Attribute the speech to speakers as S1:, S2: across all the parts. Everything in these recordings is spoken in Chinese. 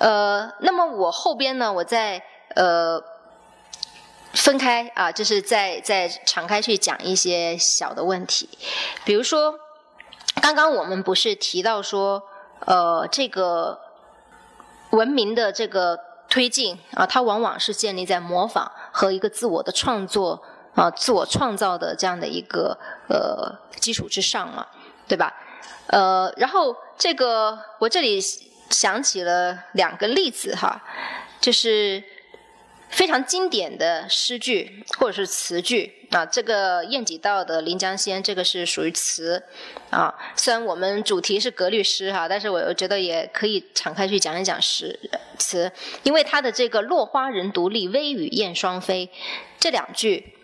S1: 呃，那么我后边呢，我再呃分开啊，就是再再敞开去讲一些小的问题，比如说，刚刚我们不是提到说，呃，这个文明的这个推进啊，它往往是建立在模仿和一个自我的创作啊、自我创造的这样的一个呃基础之上嘛，对吧？呃，然后这个我这里想起了两个例子哈，就是非常经典的诗句或者是词句啊。这个晏几道的《临江仙》这个是属于词啊。虽然我们主题是格律诗哈，但是我觉得也可以敞开去讲一讲诗词，因为它的这个“落花人独立，微雨燕双飞”这两句。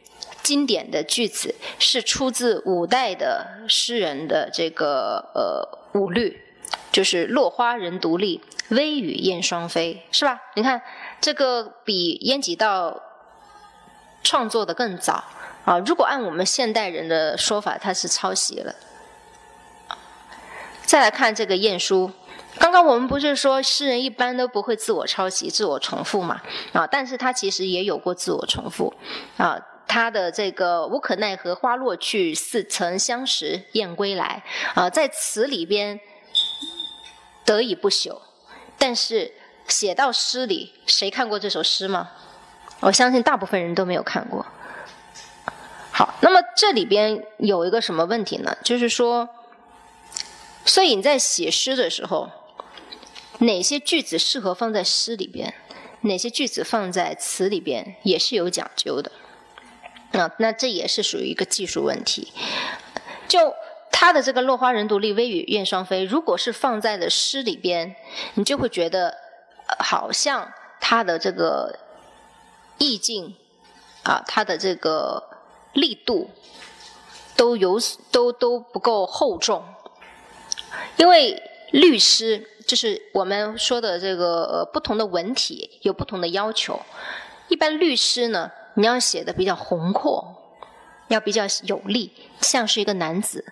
S1: 经典的句子是出自五代的诗人的这个呃五律，就是“落花人独立，微雨燕双飞”，是吧？你看这个比晏几道创作的更早啊。如果按我们现代人的说法，他是抄袭了。再来看这个晏殊，刚刚我们不是说诗人一般都不会自我抄袭、自我重复嘛？啊，但是他其实也有过自我重复啊。他的这个无可奈何花落去，似曾相识燕归来啊，在词里边得以不朽，但是写到诗里，谁看过这首诗吗？我相信大部分人都没有看过。好，那么这里边有一个什么问题呢？就是说，所以你在写诗的时候，哪些句子适合放在诗里边，哪些句子放在词里边，也是有讲究的。那那这也是属于一个技术问题。就他的这个“落花人独立，微雨燕双飞”，如果是放在了诗里边，你就会觉得好像他的这个意境啊，他的这个力度都有都都不够厚重。因为律诗就是我们说的这个不同的文体有不同的要求，一般律诗呢。你要写的比较宏阔，要比较有力，像是一个男子；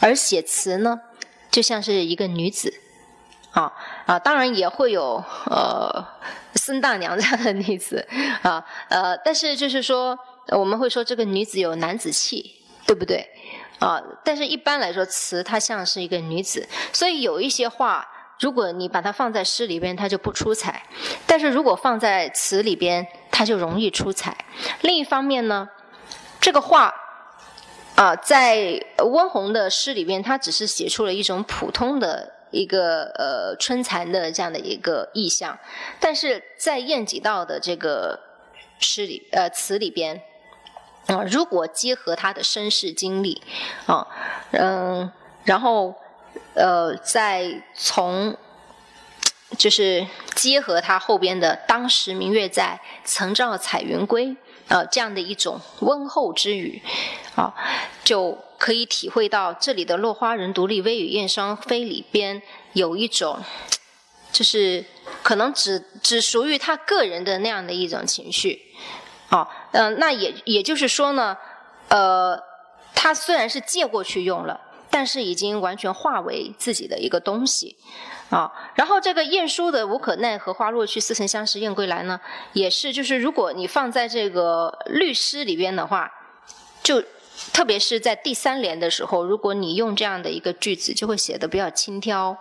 S1: 而写词呢，就像是一个女子。啊啊，当然也会有呃孙大娘这样的女子啊呃，但是就是说，我们会说这个女子有男子气，对不对？啊，但是一般来说，词它像是一个女子，所以有一些话。如果你把它放在诗里边，它就不出彩；但是如果放在词里边，它就容易出彩。另一方面呢，这个话啊，在温虹的诗里边，他只是写出了一种普通的一个呃春蚕的这样的一个意象；但是在晏几道的这个诗里呃词里边啊，如果结合他的身世经历啊，嗯，然后。呃，再从就是结合他后边的“当时明月在，曾照彩云归”呃这样的一种温厚之语，啊，就可以体会到这里的“落花人独立，微雨燕双飞”里边有一种，就是可能只只属于他个人的那样的一种情绪，啊，嗯，那也也就是说呢，呃，他虽然是借过去用了。但是已经完全化为自己的一个东西，啊，然后这个晏殊的“无可奈何花落去，似曾相识燕归来”呢，也是就是如果你放在这个律诗里边的话，就特别是在第三联的时候，如果你用这样的一个句子，就会写的比较轻佻，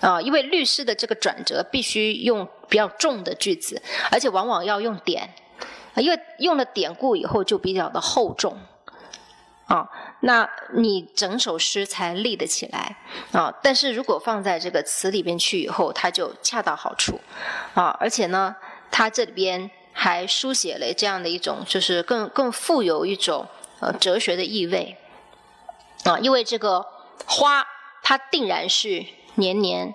S1: 啊，因为律诗的这个转折必须用比较重的句子，而且往往要用典，因为用了典故以后就比较的厚重。啊，那你整首诗才立得起来啊！但是如果放在这个词里边去以后，它就恰到好处啊！而且呢，它这里边还书写了这样的一种，就是更更富有一种呃哲学的意味啊！因为这个花，它定然是年年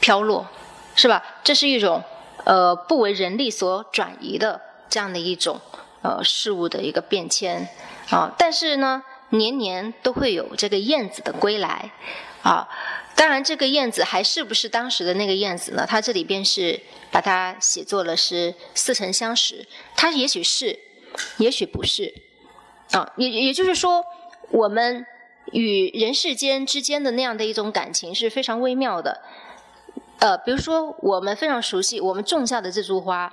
S1: 飘落，是吧？这是一种呃不为人力所转移的这样的一种呃事物的一个变迁。啊，但是呢，年年都会有这个燕子的归来，啊，当然这个燕子还是不是当时的那个燕子呢？它这里边是把它写作了是似曾相识，它也许是，也许不是，啊，也也就是说，我们与人世间之间的那样的一种感情是非常微妙的，呃，比如说我们非常熟悉我们种下的这株花。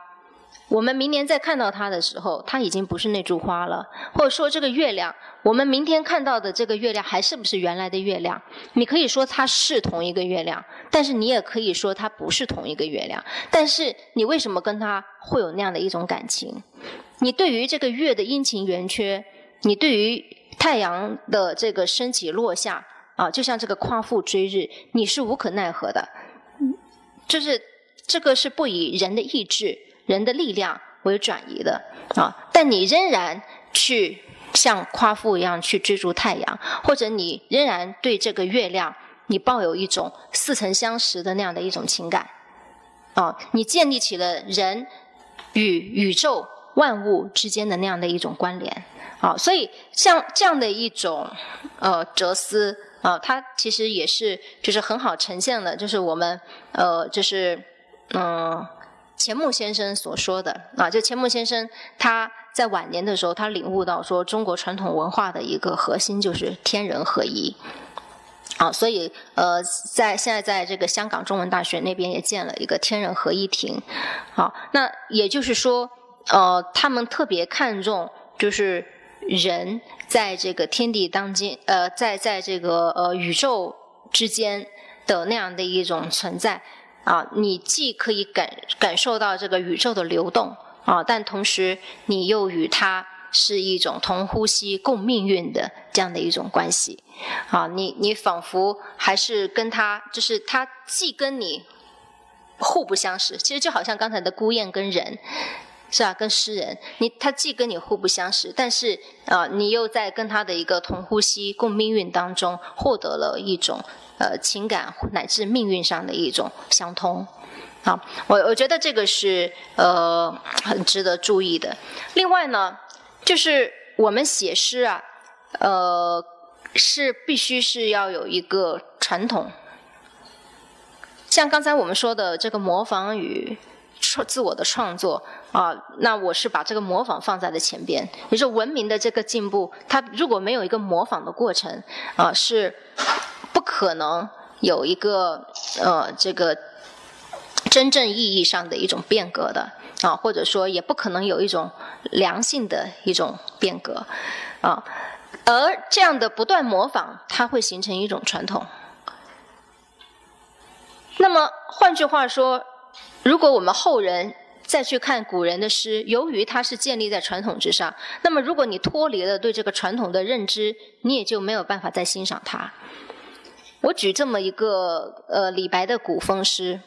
S1: 我们明年再看到它的时候，它已经不是那株花了。或者说，这个月亮，我们明天看到的这个月亮还是不是原来的月亮？你可以说它是同一个月亮，但是你也可以说它不是同一个月亮。但是你为什么跟它会有那样的一种感情？你对于这个月的阴晴圆缺，你对于太阳的这个升起落下啊，就像这个夸父追日，你是无可奈何的。就是这个是不以人的意志。人的力量为转移的啊，但你仍然去像夸父一样去追逐太阳，或者你仍然对这个月亮，你抱有一种似曾相识的那样的一种情感啊，你建立起了人与宇宙万物之间的那样的一种关联啊，所以像这样的一种呃哲思啊，它其实也是就是很好呈现了，就是我们呃就是嗯。钱穆先生所说的啊，就钱穆先生他在晚年的时候，他领悟到说，中国传统文化的一个核心就是天人合一啊，所以呃，在现在在这个香港中文大学那边也建了一个天人合一亭，好，那也就是说，呃，他们特别看重就是人在这个天地当间，呃，在在这个呃宇宙之间的那样的一种存在。啊，你既可以感感受到这个宇宙的流动啊，但同时你又与它是一种同呼吸共命运的这样的一种关系。啊，你你仿佛还是跟它，就是它既跟你互不相识，其实就好像刚才的孤雁跟人是吧，跟诗人，你他既跟你互不相识，但是啊，你又在跟他的一个同呼吸共命运当中获得了一种。呃，情感乃至命运上的一种相通，好，我我觉得这个是呃很值得注意的。另外呢，就是我们写诗啊，呃，是必须是要有一个传统，像刚才我们说的这个模仿与创自我的创作啊，那我是把这个模仿放在了前边。也就文明的这个进步，它如果没有一个模仿的过程啊，是。不可能有一个呃这个真正意义上的一种变革的啊，或者说也不可能有一种良性的一种变革啊，而这样的不断模仿，它会形成一种传统。那么换句话说，如果我们后人再去看古人的诗，由于它是建立在传统之上，那么如果你脱离了对这个传统的认知，你也就没有办法再欣赏它。我举这么一个呃李白的古风诗，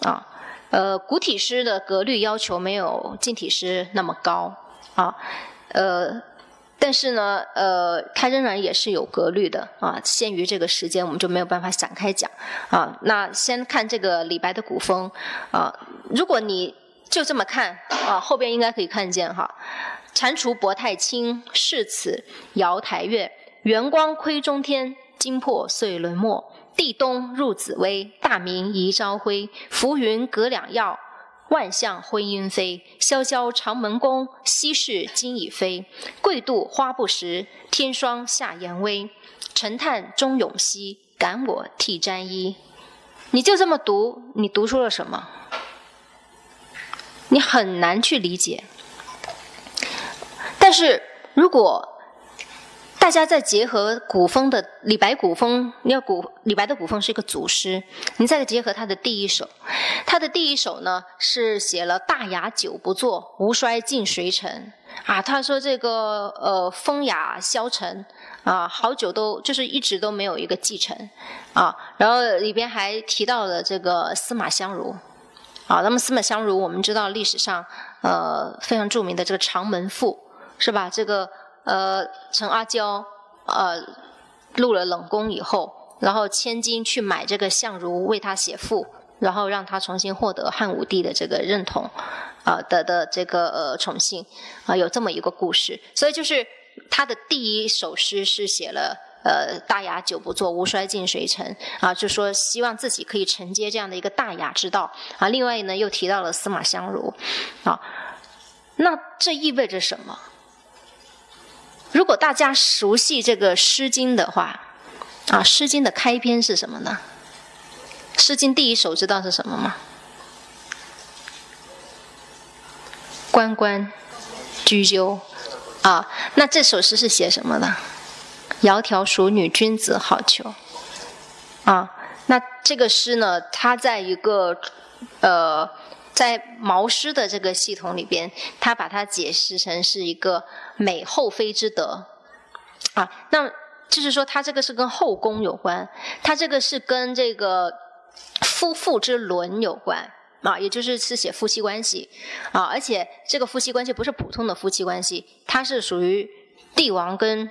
S1: 啊，呃古体诗的格律要求没有近体诗那么高啊，呃，但是呢，呃，它仍然也是有格律的啊。限于这个时间，我们就没有办法展开讲啊。那先看这个李白的古风啊，如果你就这么看啊，后边应该可以看见哈，蟾蜍博太清，是此瑶台月，圆光窥中天。金破碎轮没，地东入紫微，大明移朝晖。浮云隔两曜，万象昏莺飞。萧萧长门宫，西市今已非。桂度花不实，天霜下严微。沉叹终永息，感我替沾衣。你就这么读，你读出了什么？你很难去理解。但是如果大家再结合古风的李白古风，要古李白的古风是一个祖师，你再结合他的第一首，他的第一首呢是写了“大雅久不作，无衰尽谁尘”啊，他说这个呃风雅消沉啊，好久都就是一直都没有一个继承啊，然后里边还提到了这个司马相如啊，那么司马相如我们知道历史上呃非常著名的这个长门赋是吧？这个。呃，陈阿娇呃入了冷宫以后，然后千金去买这个相如为他写赋，然后让他重新获得汉武帝的这个认同，啊的的这个呃宠幸，啊有这么一个故事。所以就是他的第一首诗是写了呃大雅久不作，无衰尽谁尘啊，就说希望自己可以承接这样的一个大雅之道啊。另外呢又提到了司马相如啊，那这意味着什么？如果大家熟悉这个《诗经》的话，啊，《诗经》的开篇是什么呢？《诗经》第一首知道是什么吗？关关雎鸠，啊，那这首诗是写什么的？窈窕淑女，君子好逑。啊，那这个诗呢，它在一个呃，在毛诗的这个系统里边，它把它解释成是一个美后妃之德。啊，那就是说，它这个是跟后宫有关，它这个是跟这个夫妇之伦有关。啊，也就是是写夫妻关系，啊，而且这个夫妻关系不是普通的夫妻关系，它是属于帝王跟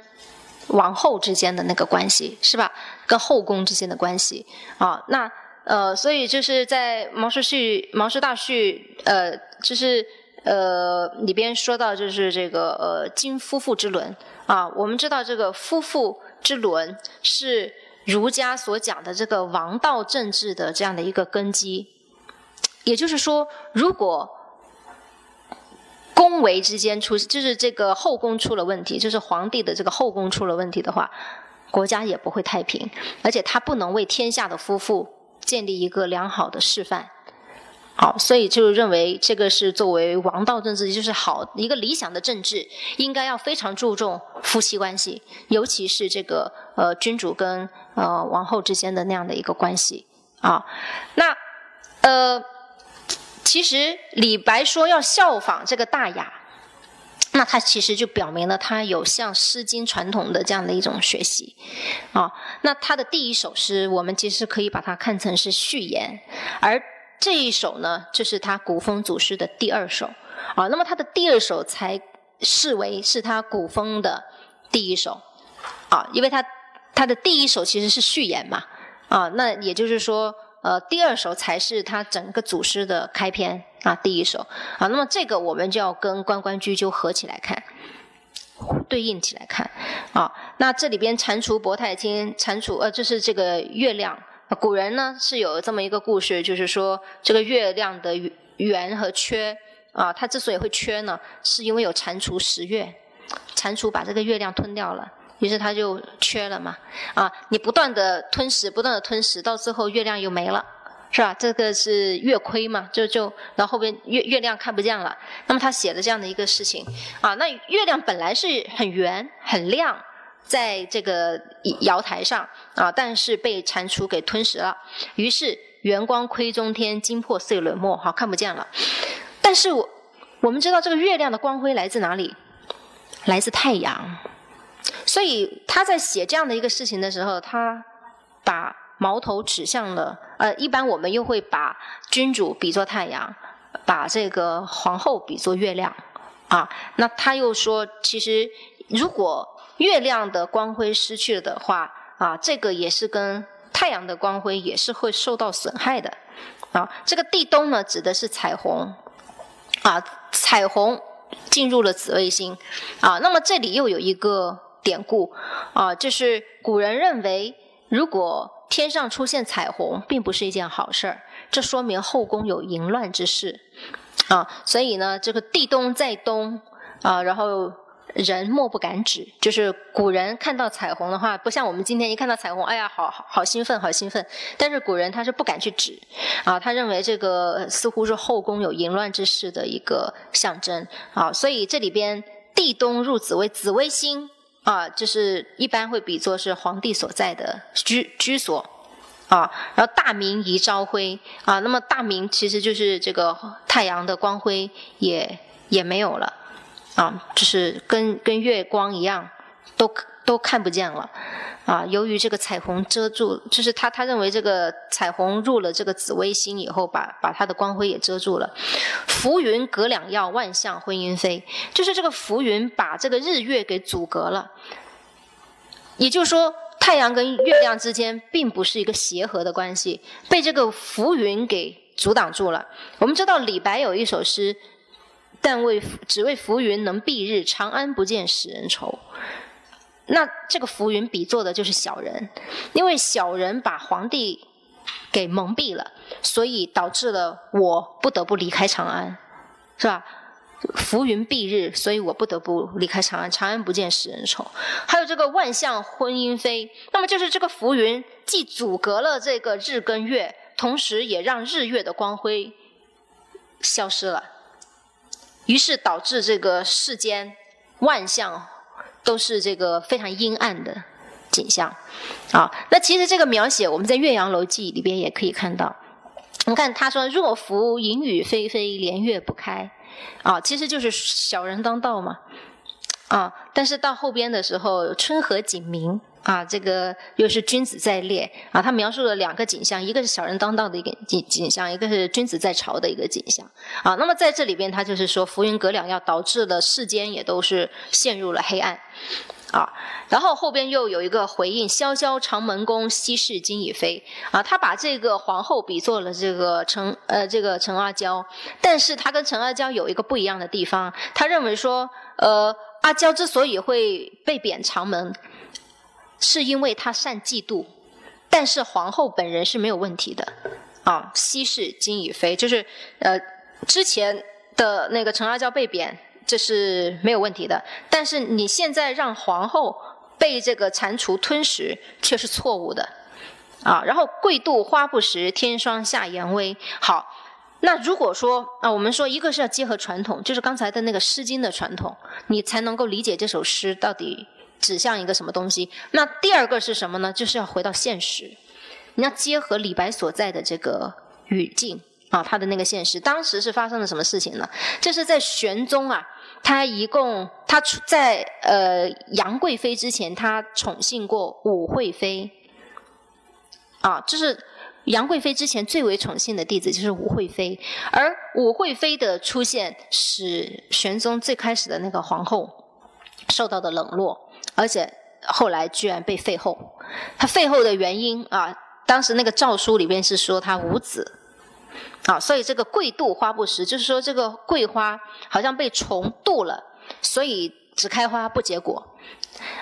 S1: 王后之间的那个关系，是吧？跟后宫之间的关系，啊，那呃，所以就是在《毛氏序》《毛氏大序》呃，就是呃里边说到，就是这个呃，今夫妇之伦啊，我们知道这个夫妇之伦是儒家所讲的这个王道政治的这样的一个根基。也就是说，如果宫闱之间出，就是这个后宫出了问题，就是皇帝的这个后宫出了问题的话，国家也不会太平，而且他不能为天下的夫妇建立一个良好的示范。好，所以就认为这个是作为王道政治，就是好一个理想的政治，应该要非常注重夫妻关系，尤其是这个呃君主跟呃王后之间的那样的一个关系啊。那呃。其实李白说要效仿这个大雅，那他其实就表明了他有像《诗经》传统的这样的一种学习啊。那他的第一首诗，我们其实可以把它看成是序言，而这一首呢，就是他古风祖诗的第二首啊。那么他的第二首才视为是他古风的第一首啊，因为他他的第一首其实是序言嘛啊。那也就是说。呃，第二首才是他整个祖诗的开篇啊，第一首啊，那么这个我们就要跟《关关雎鸠》合起来看，对应起来看啊。那这里边蟾蜍博太清，蟾蜍呃，就是这个月亮。古人呢是有这么一个故事，就是说这个月亮的圆和缺啊，它之所以会缺呢，是因为有蟾蜍食月，蟾蜍把这个月亮吞掉了。于是它就缺了嘛，啊，你不断的吞食，不断的吞食，到最后月亮又没了，是吧？这个是月亏嘛，就就然后后边月月亮看不见了。那么他写的这样的一个事情，啊，那月亮本来是很圆很亮，在这个瑶台上啊，但是被蟾蜍给吞食了。于是圆光亏中天，金破碎轮墨，好看不见了。但是我我们知道这个月亮的光辉来自哪里？来自太阳。所以他在写这样的一个事情的时候，他把矛头指向了呃，一般我们又会把君主比作太阳，把这个皇后比作月亮啊。那他又说，其实如果月亮的光辉失去了的话啊，这个也是跟太阳的光辉也是会受到损害的啊。这个地东呢，指的是彩虹啊，彩虹进入了紫微星啊。那么这里又有一个。典故啊，就是古人认为，如果天上出现彩虹，并不是一件好事儿，这说明后宫有淫乱之事啊。所以呢，这个地东在东啊，然后人莫不敢指。就是古人看到彩虹的话，不像我们今天一看到彩虹，哎呀，好好兴奋，好兴奋。但是古人他是不敢去指啊，他认为这个似乎是后宫有淫乱之事的一个象征啊。所以这里边地东入紫微，紫微星。啊，就是一般会比作是皇帝所在的居居所，啊，然后大明移朝晖，啊，那么大明其实就是这个太阳的光辉也也没有了，啊，就是跟跟月光一样，都都看不见了。啊，由于这个彩虹遮住，就是他他认为这个彩虹入了这个紫微星以后，把把它的光辉也遮住了。浮云隔两曜，万象昏莺飞，就是这个浮云把这个日月给阻隔了。也就是说，太阳跟月亮之间并不是一个协和的关系，被这个浮云给阻挡住了。我们知道李白有一首诗：“但为只为浮云能蔽日，长安不见使人愁。”那这个浮云比作的就是小人，因为小人把皇帝给蒙蔽了，所以导致了我不得不离开长安，是吧？浮云蔽日，所以我不得不离开长安。长安不见使人愁。还有这个万象昏莺飞，那么就是这个浮云既阻隔了这个日跟月，同时也让日月的光辉消失了，于是导致这个世间万象都是这个非常阴暗的景象。啊，那其实这个描写我们在《岳阳楼记》里边也可以看到。你看他说：“若夫淫雨霏霏，连月不开。”啊，其实就是小人当道嘛。啊，但是到后边的时候，春和景明啊，这个又是君子在列啊。他描述了两个景象，一个是小人当道的一个景景象，一个是君子在朝的一个景象。啊，那么在这里边，他就是说浮云隔两曜，导致了世间也都是陷入了黑暗。啊，然后后边又有一个回应：“萧萧长门宫，西市今已非。”啊，他把这个皇后比作了这个陈呃这个陈阿娇，但是他跟陈阿娇有一个不一样的地方，他认为说，呃，阿娇之所以会被贬长门，是因为她善嫉妒，但是皇后本人是没有问题的。啊，西市今已非，就是呃之前的那个陈阿娇被贬。这是没有问题的，但是你现在让皇后被这个蟾蜍吞食，却是错误的，啊。然后贵度花不实，天霜下严威。好，那如果说啊，我们说一个是要结合传统，就是刚才的那个《诗经》的传统，你才能够理解这首诗到底指向一个什么东西。那第二个是什么呢？就是要回到现实，你要结合李白所在的这个语境啊，他的那个现实，当时是发生了什么事情呢？这是在玄宗啊。他一共，他在呃杨贵妃之前，他宠幸过武惠妃，啊，就是杨贵妃之前最为宠幸的弟子就是武惠妃，而武惠妃的出现，使玄宗最开始的那个皇后受到的冷落，而且后来居然被废后。他废后的原因啊，当时那个诏书里边是说他无子。啊，所以这个桂度花不实，就是说这个桂花好像被虫蠹了，所以只开花不结果。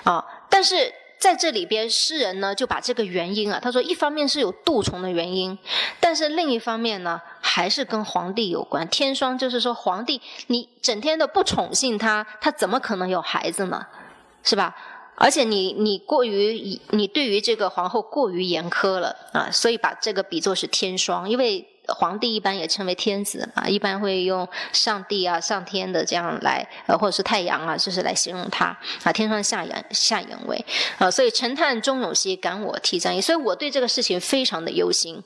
S1: 啊，但是在这里边，诗人呢就把这个原因啊，他说一方面是有杜虫的原因，但是另一方面呢还是跟皇帝有关。天霜就是说皇帝你整天的不宠幸他，他怎么可能有孩子呢？是吧？而且你你过于你对于这个皇后过于严苛了啊，所以把这个比作是天霜，因为。皇帝一般也称为天子啊，一般会用上帝啊、上天的这样来，呃，或者是太阳啊，就是来形容他啊。天上下阳下阳位啊，所以陈叹中永兮，感我涕战矣。所以我对这个事情非常的忧心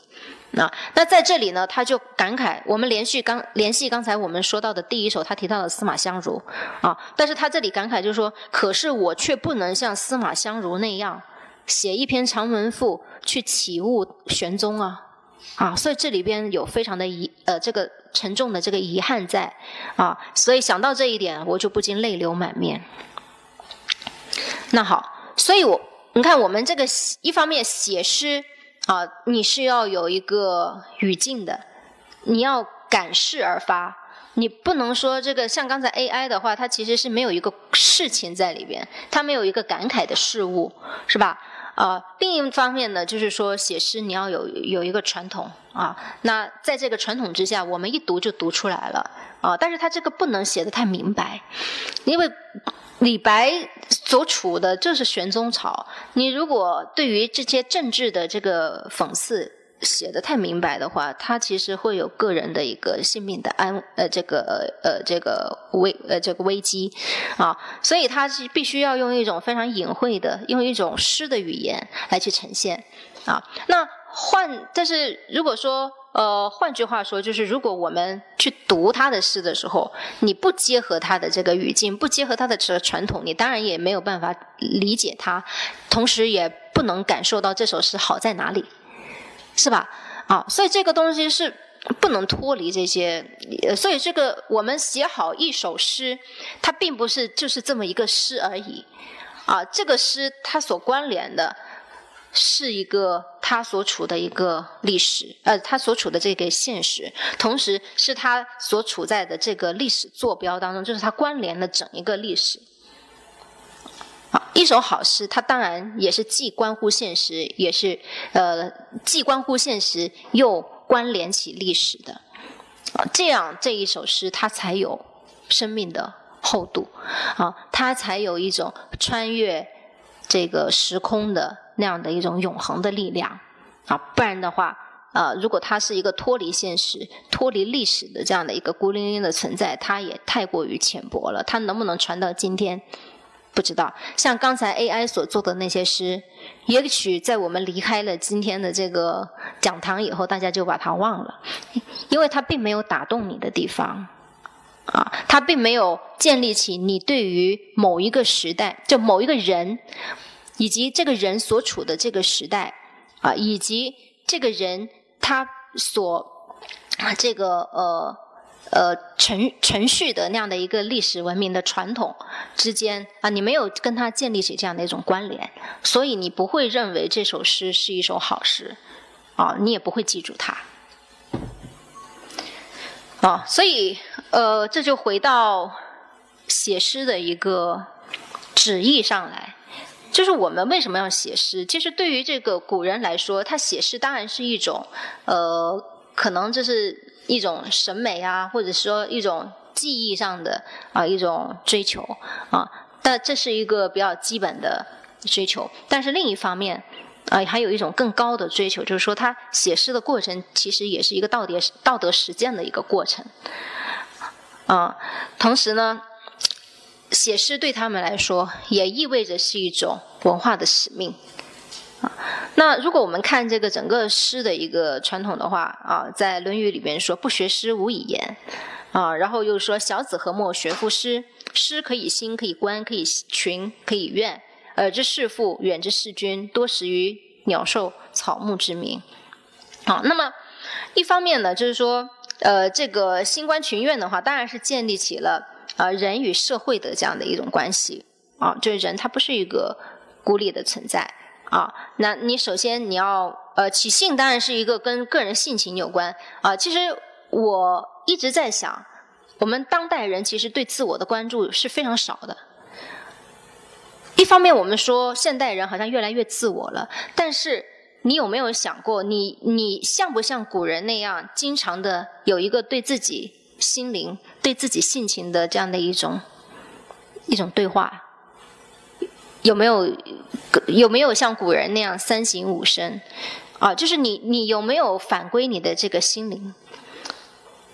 S1: 啊。那在这里呢，他就感慨，我们连续刚联系刚才我们说到的第一首，他提到了司马相如啊，但是他这里感慨就是说，可是我却不能像司马相如那样写一篇长文赋去启悟玄宗啊。啊，所以这里边有非常的遗呃这个沉重的这个遗憾在啊，所以想到这一点，我就不禁泪流满面。那好，所以我你看我们这个一方面写诗啊，你是要有一个语境的，你要感事而发，你不能说这个像刚才 AI 的话，它其实是没有一个事情在里边，它没有一个感慨的事物，是吧？啊，另一方面呢，就是说写诗你要有有一个传统啊。那在这个传统之下，我们一读就读出来了啊。但是他这个不能写的太明白，因为李白所处的就是玄宗朝，你如果对于这些政治的这个讽刺。写的太明白的话，他其实会有个人的一个性命的安呃这个呃这个危呃这个危机啊，所以他是必须要用一种非常隐晦的，用一种诗的语言来去呈现啊。那换但是如果说呃换句话说，就是如果我们去读他的诗的时候，你不结合他的这个语境，不结合他的这个传统，你当然也没有办法理解他，同时也不能感受到这首诗好在哪里。是吧？啊，所以这个东西是不能脱离这些，所以这个我们写好一首诗，它并不是就是这么一个诗而已，啊，这个诗它所关联的是一个它所处的一个历史，呃，它所处的这个现实，同时是它所处在的这个历史坐标当中，就是它关联了整一个历史。一首好诗，它当然也是既关乎现实，也是呃既关乎现实又关联起历史的，这样这一首诗它才有生命的厚度。啊，它才有一种穿越这个时空的那样的一种永恒的力量。啊，不然的话啊，如果它是一个脱离现实、脱离历史的这样的一个孤零零的存在，它也太过于浅薄了。它能不能传到今天，不知道。像刚才 AI 所做的那些诗，也许在我们离开了今天的这个讲堂以后，大家就把它忘了，因为它并没有打动你的地方。啊，它并没有建立起你对于某一个时代，就某一个人，以及这个人所处的这个时代，啊，以及这个人他所啊这个呃呃程程序的那样的一个历史文明的传统之间啊，你没有跟他建立起这样的一种关联，所以你不会认为这首诗是一首好诗，啊，你也不会记住它。啊，所以呃，这就回到写诗的一个旨意上来，就是我们为什么要写诗？其实对于这个古人来说，他写诗当然是一种呃，可能这是一种审美啊，或者说一种技艺上的啊一种追求啊，但这是一个比较基本的追求。但是另一方面，啊，还有一种更高的追求，就是说他写诗的过程其实也是一个道德道德实践的一个过程。啊，同时呢，写诗对他们来说也意味着是一种文化的使命。啊，那如果我们看这个整个诗的一个传统的话，啊，在《论语》里边说“不学诗，无以言”，啊，然后又说“小子何莫学夫诗？诗可以兴，可以观，可以群，可以怨。”耳之视父，远之视君，多识于鸟兽草木之名。好，那么一方面呢，就是说，呃，这个新观群怨的话，当然是建立起了呃人与社会的这样的一种关系啊，就是人他不是一个孤立的存在啊。那你首先你要呃起性，当然是一个跟个人性情有关啊。其实我一直在想，我们当代人其实对自我的关注是非常少的。一方面，我们说现代人好像越来越自我了，但是你有没有想过，你你像不像古人那样，经常的有一个对自己心灵、对自己性情的这样的一种一种对话？有没有有没有像古人那样三省吾身？啊，就是你你有没有反归你的这个心灵？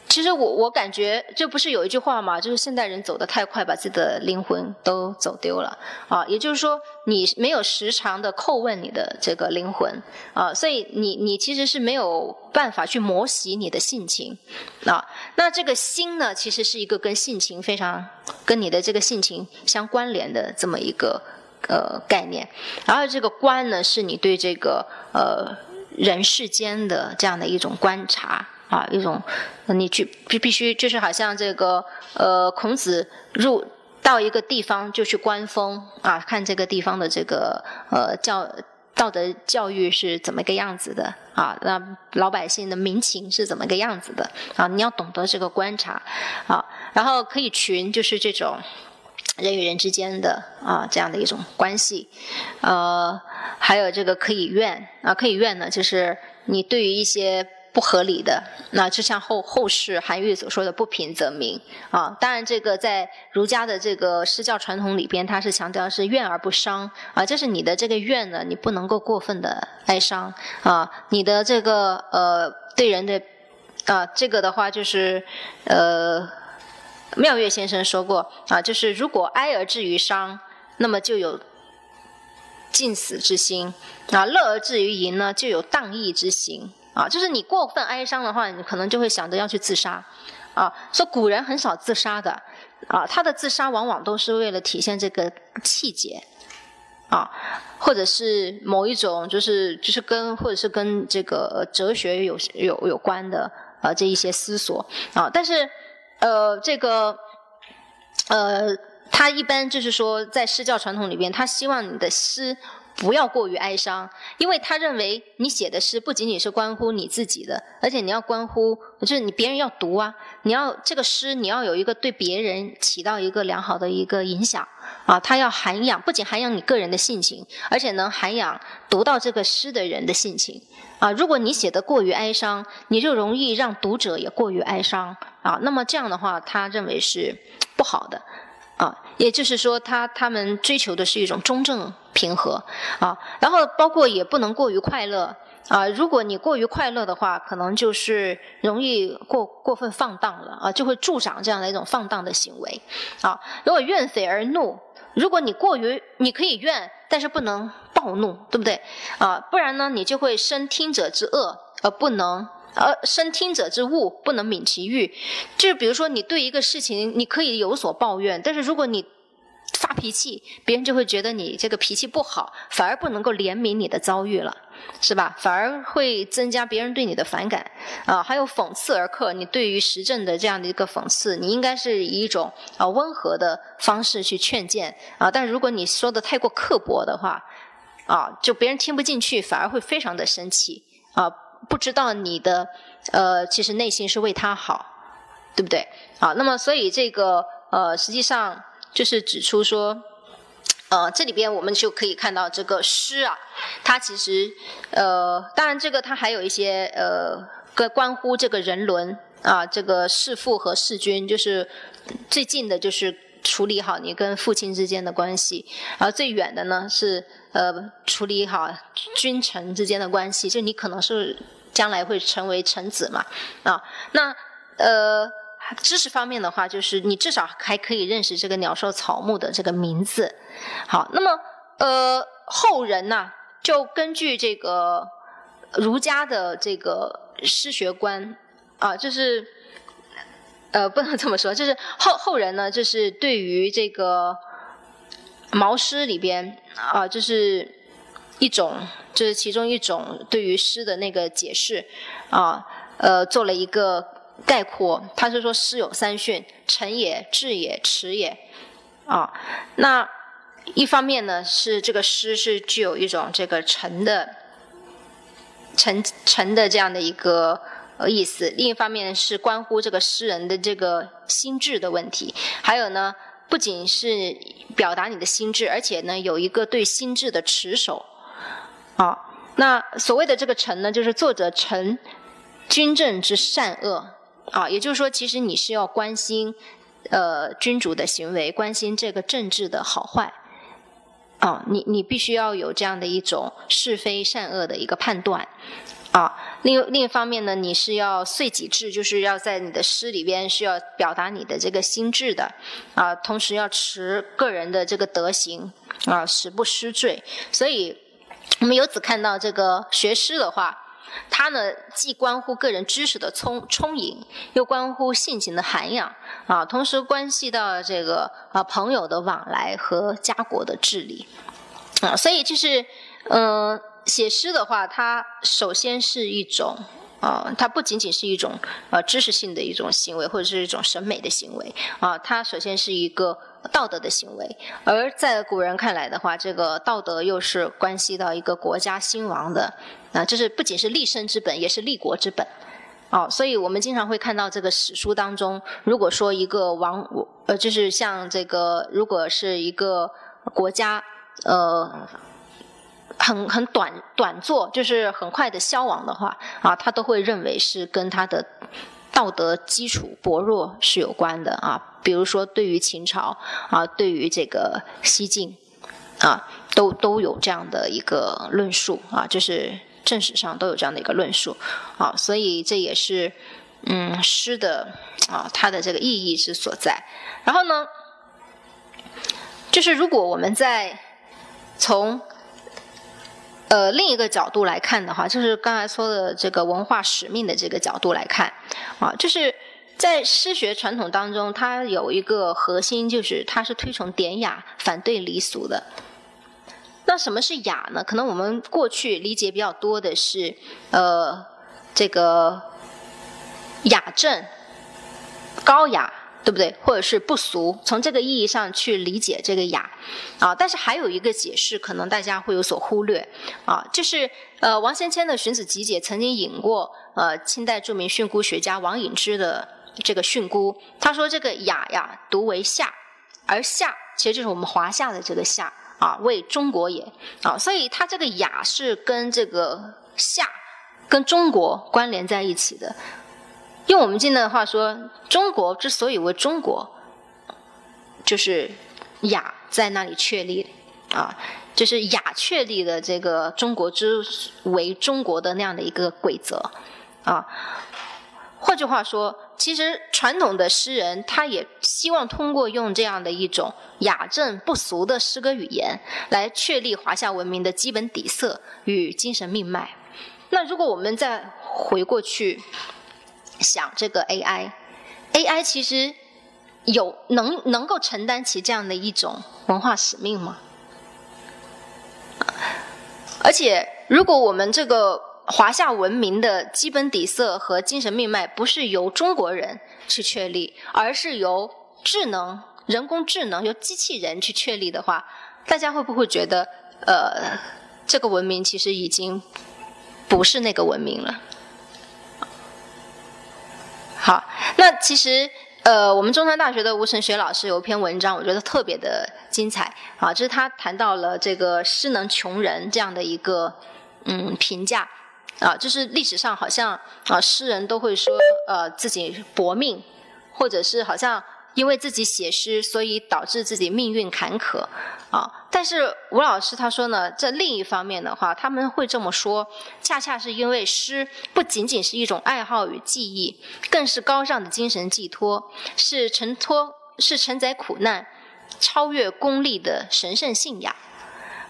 S1: 其实我我感觉，这不是有一句话吗？就是现代人走得太快，把自己的灵魂都走丢了啊。也就是说，你没有时常的叩问你的这个灵魂啊，所以你你其实是没有办法去磨洗你的性情啊。那这个心呢，其实是一个跟性情非常跟你的这个性情相关联的这么一个呃概念。然后这个观呢，是你对这个呃人世间的这样的一种观察。啊，一种你去必必须就是好像这个呃，孔子入到一个地方就去观风啊，看这个地方的这个呃教道德教育是怎么个样子的啊，那老百姓的民情是怎么个样子的啊？你要懂得这个观察啊，然后可以群就是这种人与人之间的啊这样的一种关系，呃，还有这个可以怨啊，可以怨呢，就是你对于一些。不合理的，那就像后后世韩愈所说的“不平则鸣”啊。当然，这个在儒家的这个诗教传统里边，它是强调是怨而不伤啊。就是你的这个怨呢，你不能够过分的哀伤啊。你的这个呃对人的啊，这个的话就是呃妙月先生说过啊，就是如果哀而至于伤，那么就有尽死之心。啊；乐而至于淫呢，就有荡逸之行。啊，就是你过分哀伤的话，你可能就会想着要去自杀，啊，说古人很少自杀的，啊，他的自杀往往都是为了体现这个气节，啊，或者是某一种就是就是跟或者是跟这个哲学有有有关的啊这一些思索。啊，但是呃这个呃他一般就是说在诗教传统里边，他希望你的诗。不要过于哀伤，因为他认为你写的诗不仅仅是关乎你自己的，而且你要关乎，就是你别人要读啊，你要这个诗你要有一个对别人起到一个良好的一个影响啊，它要涵养，不仅涵养你个人的性情，而且能涵养读到这个诗的人的性情啊。如果你写的过于哀伤，你就容易让读者也过于哀伤啊。那么这样的话，他认为是不好的。啊，也就是说，他他们追求的是一种中正平和啊，然后包括也不能过于快乐啊，如果你过于快乐的话，可能就是容易过过分放荡了啊，就会助长这样的一种放荡的行为啊。如果怨匪而怒，如果你过于你可以怨，但是不能暴怒，对不对啊？不然呢，你就会生听者之恶而不能。而生听者之恶，不能泯其欲。就是比如说，你对一个事情，你可以有所抱怨，但是如果你脾气，别人就会觉得你这个脾气不好，反而不能够怜悯你的遭遇了，是吧？反而会增加别人对你的反感啊。还有讽刺而克，你对于时政的这样的一个讽刺，你应该是以一种啊温和的方式去劝谏啊。但如果你说的太过刻薄的话，啊，就别人听不进去，反而会非常的生气啊。不知道你的呃，其实内心是为他好，对不对？啊，那么所以这个呃，实际上就是指出说，呃，这里边我们就可以看到这个诗啊，它其实呃，当然这个它还有一些呃，跟关乎这个人伦啊，这个弑父和弑君，就是最近的就是处理好你跟父亲之间的关系，而最远的呢是。呃，处理好君臣之间的关系，就你可能是将来会成为臣子嘛，啊，那呃，知识方面的话，就是你至少还可以认识这个鸟兽草木的这个名字。好，那么呃，后人呢，就根据这个儒家的这个诗学观啊，就是呃，不能这么说，就是后后人呢，就是对于这个。毛诗里边啊，就是一种，就是其中一种对于诗的那个解释啊，呃，做了一个概括。他是说诗有三训：成也、志也、持也。啊，那一方面呢，是这个诗是具有一种这个诚的、成成的这样的一个呃意思；另一方面是关乎这个诗人的这个心智的问题。还有呢。不仅是表达你的心智，而且呢，有一个对心智的持守。啊，那所谓的这个“臣”呢，就是作者臣君政之善恶。啊，也就是说，其实你是要关心呃君主的行为，关心这个政治的好坏。啊，你你必须要有这样的一种是非善恶的一个判断。啊，另另一方面呢，你是要遂己志，就是要在你的诗里边是要表达你的这个心智的，啊，同时要持个人的这个德行，啊，使不失罪。所以，我们由此看到，这个学诗的话，它呢既关乎个人知识的充充盈，又关乎性情的涵养，啊，同时关系到这个啊朋友的往来和家国的治理，啊，所以就是，嗯。写诗的话，它首先是一种，啊，它不仅仅是一种呃知识性的一种行为，或者是一种审美的行为，啊，它首先是一个道德的行为。而在古人看来的话，这个道德又是关系到一个国家兴亡的，啊，这是不仅是立身之本，也是立国之本，哦，所以我们经常会看到这个史书当中，如果说一个王，呃，就是像这个，如果是一个国家，呃。很很短短作，就是很快的消亡的话，啊，他都会认为是跟他的道德基础薄弱是有关的啊。比如说，对于秦朝啊，对于这个西晋啊，都都有这样的一个论述啊，就是正史上都有这样的一个论述啊。所以这也是嗯诗的啊它的这个意义之所在。然后呢，就是如果我们在从呃，另一个角度来看的话，就是刚才说的这个文化使命的这个角度来看，啊，就是在诗学传统当中，它有一个核心，就是它是推崇典雅、反对离俗的。那什么是雅呢？可能我们过去理解比较多的是，呃，这个雅正、高雅。对不对？或者是不俗，从这个意义上去理解这个雅，啊，但是还有一个解释，可能大家会有所忽略，啊，就是呃，王先谦的《荀子集解》曾经引过呃清代著名训诂学家王隐之的这个训诂，他说这个雅呀，读为夏，而夏其实就是我们华夏的这个夏啊，为中国也啊，所以他这个雅是跟这个夏跟中国关联在一起的。用我们今的话说，中国之所以为中国，就是雅在那里确立啊。就是雅确立的这个中国之为中国的那样的一个规则啊。换句话说，其实传统的诗人他也希望通过用这样的一种雅正不俗的诗歌语言，来确立华夏文明的基本底色与精神命脉。那如果我们再回过去想这个 AI，AI 其实有能能够承担起这样的一种文化使命吗？而且，如果我们这个。华夏文明的基本底色和精神命脉不是由中国人去确立，而是由智能、人工智能、由机器人去确立的话，大家会不会觉得，呃，这个文明其实已经不是那个文明了？好，那其实，呃，我们中山大学的吴晨学老师有一篇文章，我觉得特别的精彩啊，就是他谈到了这个“诗能穷人”这样的一个嗯评价。啊，就是历史上好像啊，诗人都会说，呃，自己搏命，或者是好像因为自己写诗，所以导致自己命运坎坷啊。但是吴老师他说呢，在另一方面的话，他们会这么说，恰恰是因为诗不仅仅是一种爱好与记忆，更是高尚的精神寄托，是承托，是承载苦难、超越功利的神圣信仰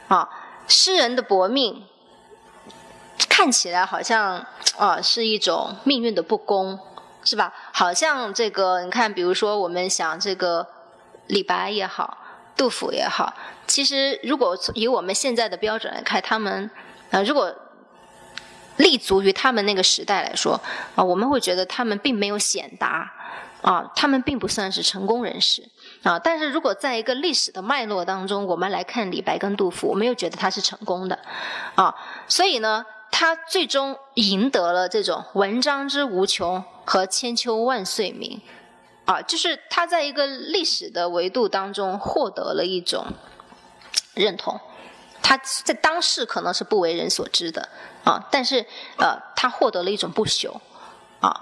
S1: 啊。诗人的薄命。看起来好像啊是一种命运的不公，是吧？好像这个你看，比如说我们想这个李白也好，杜甫也好，其实如果以我们现在的标准来看，他们啊如果立足于他们那个时代来说啊，我们会觉得他们并没有显达啊，他们并不算是成功人士啊。但是如果在一个历史的脉络当中，我们来看李白跟杜甫，我们又觉得他是成功的啊。所以呢。他最终赢得了这种文章之无穷和千秋万岁名，啊，就是他在一个历史的维度当中获得了一种认同，他在当世可能是不为人所知的啊，但是呃，他获得了一种不朽啊。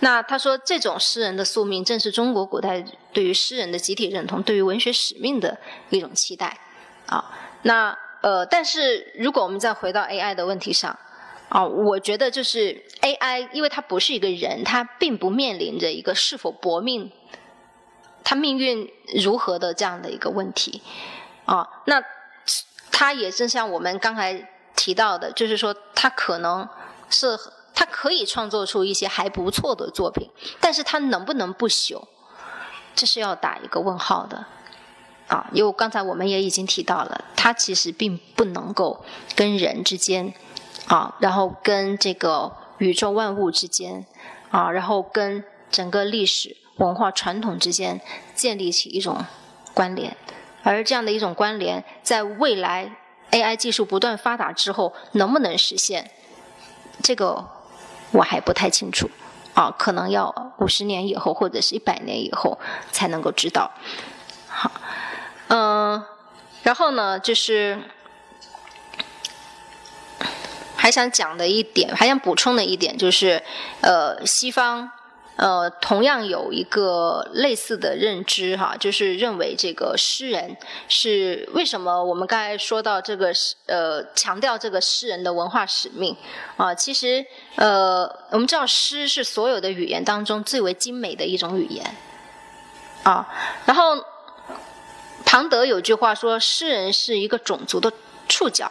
S1: 那他说，这种诗人的宿命，正是中国古代对于诗人的集体认同，对于文学使命的一种期待啊。那呃，但是如果我们再回到 AI 的问题上。啊，我觉得就是 AI，因为它不是一个人，它并不面临着一个是否搏命，它命运如何的这样的一个问题。啊，那它也正像我们刚才提到的，就是说它可能是它可以创作出一些还不错的作品，但是它能不能不朽，这是要打一个问号的。啊，因为刚才我们也已经提到了，它其实并不能够跟人之间。啊，然后跟这个宇宙万物之间，啊，然后跟整个历史文化传统之间建立起一种关联，而这样的一种关联，在未来 AI 技术不断发达之后，能不能实现？这个我还不太清楚，啊，可能要五十年以后或者是一百年以后才能够知道。好，嗯，然后呢，就是。还想讲的一点，还想补充的一点就是，呃，西方呃同样有一个类似的认知哈，就是认为这个诗人是为什么我们刚才说到这个呃强调这个诗人的文化使命啊，其实呃我们知道诗是所有的语言当中最为精美的一种语言啊，然后庞德有句话说，诗人是一个种族的触角。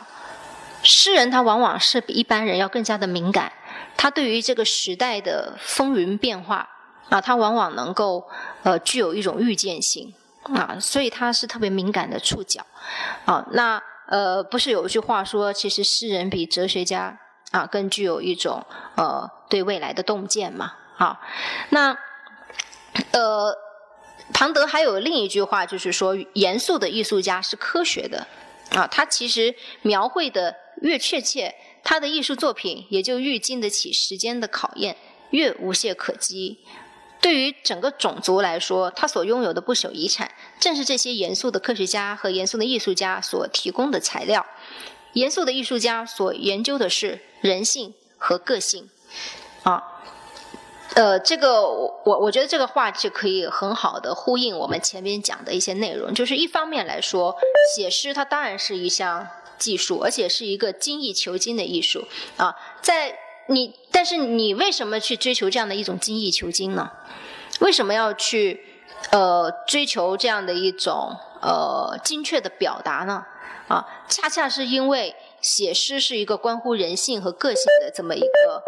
S1: 诗人他往往是比一般人要更加的敏感，他对于这个时代的风云变化啊，他往往能够呃具有一种预见性啊，所以他是特别敏感的触角啊。那呃不是有一句话说，其实诗人比哲学家啊更具有一种呃对未来的洞见嘛？啊，那呃庞德还有另一句话，就是说严肃的艺术家是科学的啊，他其实描绘的。越确切，他的艺术作品也就越经得起时间的考验，越无懈可击。对于整个种族来说，他所拥有的不朽遗产，正是这些严肃的科学家和严肃的艺术家所提供的材料。严肃的艺术家所研究的是人性和个性，啊，呃，这个我我觉得这个话就可以很好的呼应我们前面讲的一些内容，就是一方面来说，写诗它当然是一项技术，而且是一个精益求精的艺术啊。在你，但是你为什么去追求这样的一种精益求精呢？为什么要去呃追求这样的一种呃精确的表达呢？啊，恰恰是因为写诗是一个关乎人性和个性的这么一个。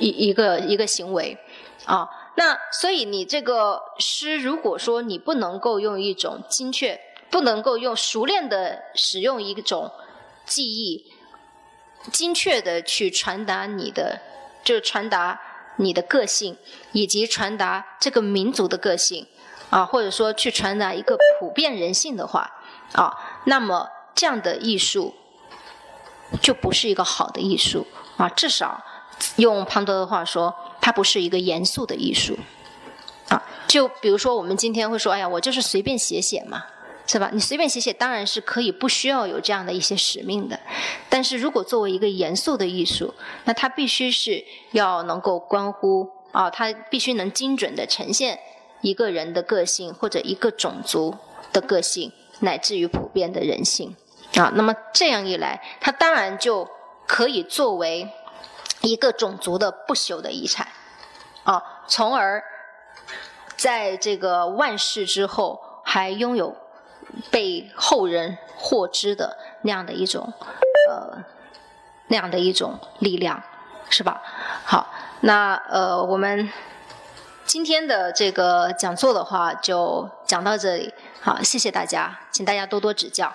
S1: 一一个一个行为，啊，那所以你这个诗，如果说你不能够用一种精确，不能够用熟练的使用一种记忆，精确的去传达你的，就传达你的个性，以及传达这个民族的个性，啊，或者说去传达一个普遍人性的话，啊，那么这样的艺术就不是一个好的艺术，啊，至少。用庞德的话说，它不是一个严肃的艺术，啊，就比如说我们今天会说，哎呀，我就是随便写写嘛，是吧？你随便写写当然是可以，不需要有这样的一些使命的。但是如果作为一个严肃的艺术，那它必须是要能够关乎啊，它必须能精准的呈现一个人的个性或者一个种族的个性，乃至于普遍的人性啊。那么这样一来，它当然就可以作为。一个种族的不朽的遗产，啊，从而在这个万世之后，还拥有被后人获知的那样的一种呃那样的一种力量，是吧？好，那呃我们今天的这个讲座的话就讲到这里，好，谢谢大家，请大家多多指教。